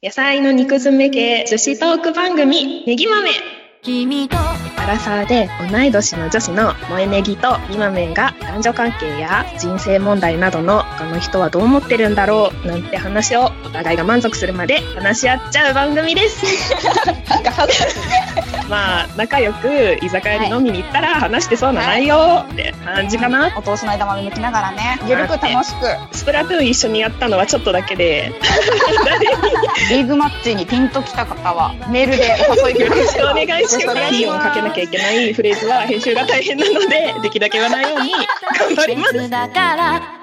野菜の肉詰め系女子トーク番組、ネギ豆。君とアラサーで同い年の女子の萌えネギとミマメンが男女関係や人生問題などの他の人はどう思ってるんだろうなんて話をお互いが満足するまで 話し合っちゃう番組です。なんか話まあ、仲良く居酒屋に飲みに行ったら話してそうな内容って感じかな。お通しの枝豆剥きながらね、ゆるく楽しく、スプラトゥーン一緒にやったのはちょっとだけで、リーグマッチにピンときた方は、メールでお誘いくだよろしくおさい。願いします。ピーをかけなきゃいけないフレーズは編集が大変なので、できるだけ言わないように頑張ります。だから